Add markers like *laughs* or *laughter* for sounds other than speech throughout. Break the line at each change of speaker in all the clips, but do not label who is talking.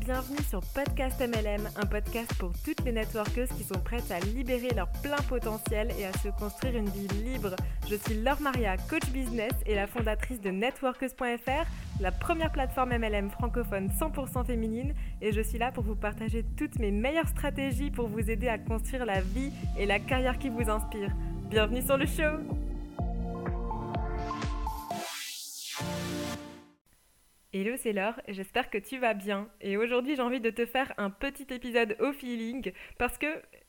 bienvenue sur Podcast MLM, un podcast pour toutes les networkeuses qui sont prêtes à libérer leur plein potentiel et à se construire une vie libre. Je suis Laure Maria, coach business et la fondatrice de networkeuse.fr, la première plateforme MLM francophone 100% féminine, et je suis là pour vous partager toutes mes meilleures stratégies pour vous aider à construire la vie et la carrière qui vous inspire. Bienvenue sur le show! Hello, c'est Laure, j'espère que tu vas bien. Et aujourd'hui, j'ai envie de te faire un petit épisode au feeling parce que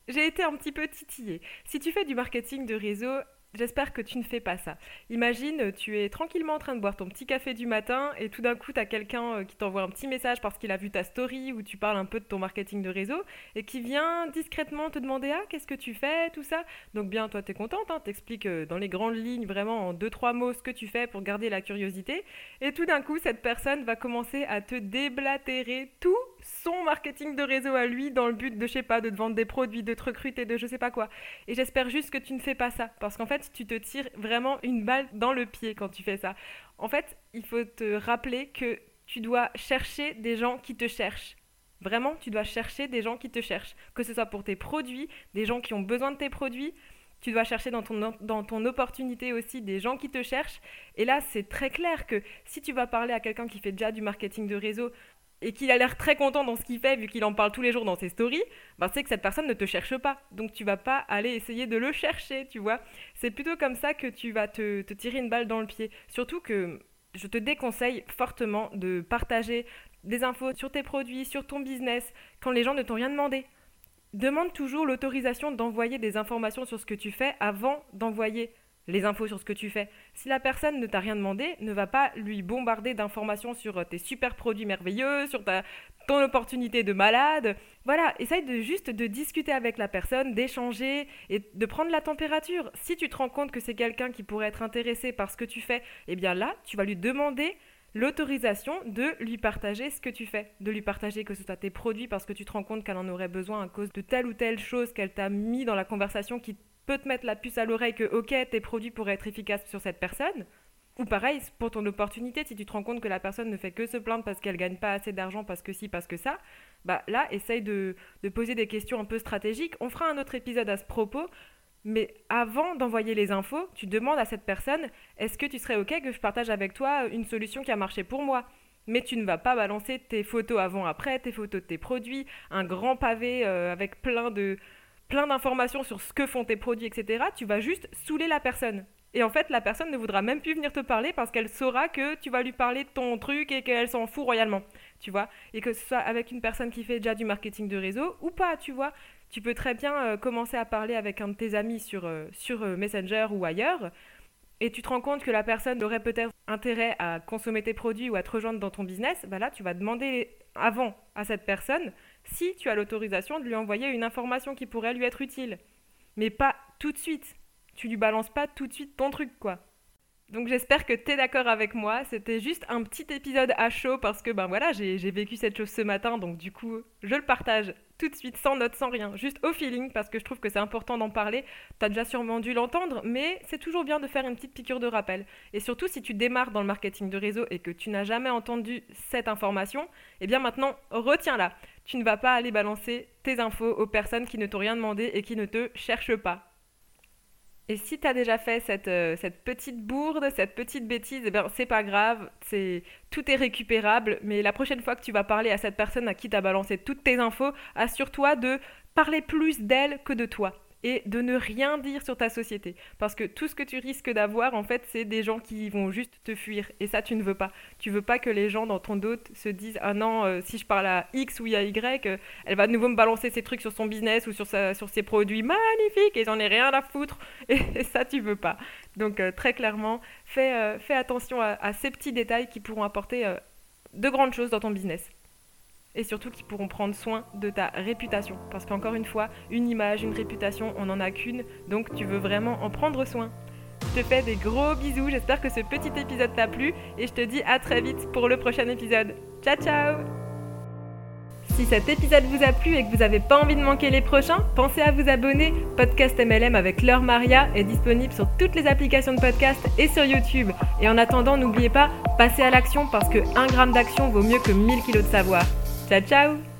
j'ai été un petit peu titillée. Si tu fais du marketing de réseau, J'espère que tu ne fais pas ça. Imagine, tu es tranquillement en train de boire ton petit café du matin et tout d'un coup, tu as quelqu'un euh, qui t'envoie un petit message parce qu'il a vu ta story où tu parles un peu de ton marketing de réseau et qui vient discrètement te demander Ah, qu'est-ce que tu fais Tout ça. Donc, bien, toi, tu es contente, hein, t'expliques euh, dans les grandes lignes, vraiment en deux, trois mots, ce que tu fais pour garder la curiosité. Et tout d'un coup, cette personne va commencer à te déblatérer tout son marketing de réseau à lui dans le but de, je sais pas, de te vendre des produits, de te recruter, de je sais pas quoi. Et j'espère juste que tu ne fais pas ça, parce qu'en fait, tu te tires vraiment une balle dans le pied quand tu fais ça. En fait, il faut te rappeler que tu dois chercher des gens qui te cherchent. Vraiment, tu dois chercher des gens qui te cherchent. Que ce soit pour tes produits, des gens qui ont besoin de tes produits, tu dois chercher dans ton, dans ton opportunité aussi des gens qui te cherchent. Et là, c'est très clair que si tu vas parler à quelqu'un qui fait déjà du marketing de réseau, et qu'il a l'air très content dans ce qu'il fait, vu qu'il en parle tous les jours dans ses stories, ben c'est que cette personne ne te cherche pas. Donc tu vas pas aller essayer de le chercher, tu vois. C'est plutôt comme ça que tu vas te, te, tirer une balle dans le pied. Surtout que je te déconseille fortement de partager des infos sur tes produits, sur ton business, quand les gens ne t'ont rien demandé. Demande toujours l'autorisation d'envoyer des informations sur ce que tu fais avant d'envoyer les infos sur ce que tu fais. Si la personne ne t'a rien demandé, ne va pas lui bombarder d'informations sur euh, tes super produits merveilleux, sur ta, ton opportunité de malade. Voilà, essaye de juste de discuter avec la personne, d'échanger et de prendre la température. Si tu te rends compte que c'est quelqu'un qui pourrait être intéressé par ce que tu fais, eh bien là, tu vas lui demander l'autorisation de lui partager ce que tu fais, de lui partager que ce soit tes produits parce que tu te rends compte qu'elle en aurait besoin à cause de telle ou telle chose qu'elle t'a mis dans la conversation qui te mettre la puce à l'oreille que, ok, tes produits pourraient être efficaces sur cette personne. Ou pareil, pour ton opportunité, si tu te rends compte que la personne ne fait que se plaindre parce qu'elle gagne pas assez d'argent, parce que si, parce que ça, bah là, essaye de, de poser des questions un peu stratégiques. On fera un autre épisode à ce propos, mais avant d'envoyer les infos, tu demandes à cette personne est-ce que tu serais OK que je partage avec toi une solution qui a marché pour moi? Mais tu ne vas pas balancer tes photos avant-après, tes photos de tes produits, un grand pavé euh, avec plein de, plein d'informations sur ce que font tes produits, etc., tu vas juste saouler la personne. Et en fait, la personne ne voudra même plus venir te parler parce qu'elle saura que tu vas lui parler de ton truc et qu'elle s'en fout royalement, tu vois. Et que ce soit avec une personne qui fait déjà du marketing de réseau ou pas, tu vois. Tu peux très bien euh, commencer à parler avec un de tes amis sur, euh, euh, Messenger ou ailleurs. Et tu te rends compte que la personne aurait peut-être intérêt à consommer tes produits ou à te rejoindre dans ton business, bah là, tu vas demander avant à cette personne si tu as l'autorisation de lui envoyer une information qui pourrait lui être utile. Mais pas tout de suite. Tu lui balances pas tout de suite ton truc, quoi. Donc j'espère que tu es d'accord avec moi. C'était juste un petit épisode à chaud parce que ben voilà, j'ai vécu cette chose ce matin, donc du coup, je le partage tout de suite, sans note, sans rien, juste au feeling, parce que je trouve que c'est important d'en parler. Tu as déjà sûrement dû l'entendre, mais c'est toujours bien de faire une petite piqûre de rappel. Et surtout, si tu démarres dans le marketing de réseau et que tu n'as jamais entendu cette information, eh bien maintenant, retiens-la. Tu ne vas pas aller balancer tes infos aux personnes qui ne t'ont rien demandé et qui ne te cherchent pas. Et si tu as déjà fait cette, euh, cette, petite bourde, cette petite bêtise, eh ben, c'est pas grave, c'est tout est récupérable, mais la prochaine fois que tu vas parler à cette personne à qui tu as balancé toutes tes infos, assure-toi de parler plus d'elle que de toi et de ne rien dire sur ta société. Parce que tout ce que tu risques d'avoir, en fait, c'est des gens qui vont juste te fuir. Et ça, tu ne veux pas. Tu veux pas que les gens dans ton dos se disent Ah non, euh, si je parle à X ou à Y, euh, elle va de nouveau me balancer ses trucs sur son business ou sur, ses produits magnifiques et j'en ai rien à foutre. *laughs* Et, ça, tu veux pas. Donc, euh, très clairement, fais, fais attention à, à, ces petits détails qui pourront apporter de grandes choses dans ton business et surtout qui pourront prendre soin de ta réputation. Parce qu'encore une fois, une image, une réputation, on n'en a qu'une, donc tu veux vraiment en prendre soin. Je te fais des gros bisous, j'espère que ce petit épisode t'a plu et je te dis à très vite pour le prochain épisode. Ciao ciao si cet épisode vous a plu et que vous n'avez pas envie de manquer les prochains, pensez à vous abonner. Podcast MLM avec Laure Maria est disponible sur toutes les applications de podcast et sur YouTube. Et en attendant, n'oubliez pas, passez à l'action parce que 1 gramme d'action vaut mieux que 1000 kilos de savoir. Ciao ciao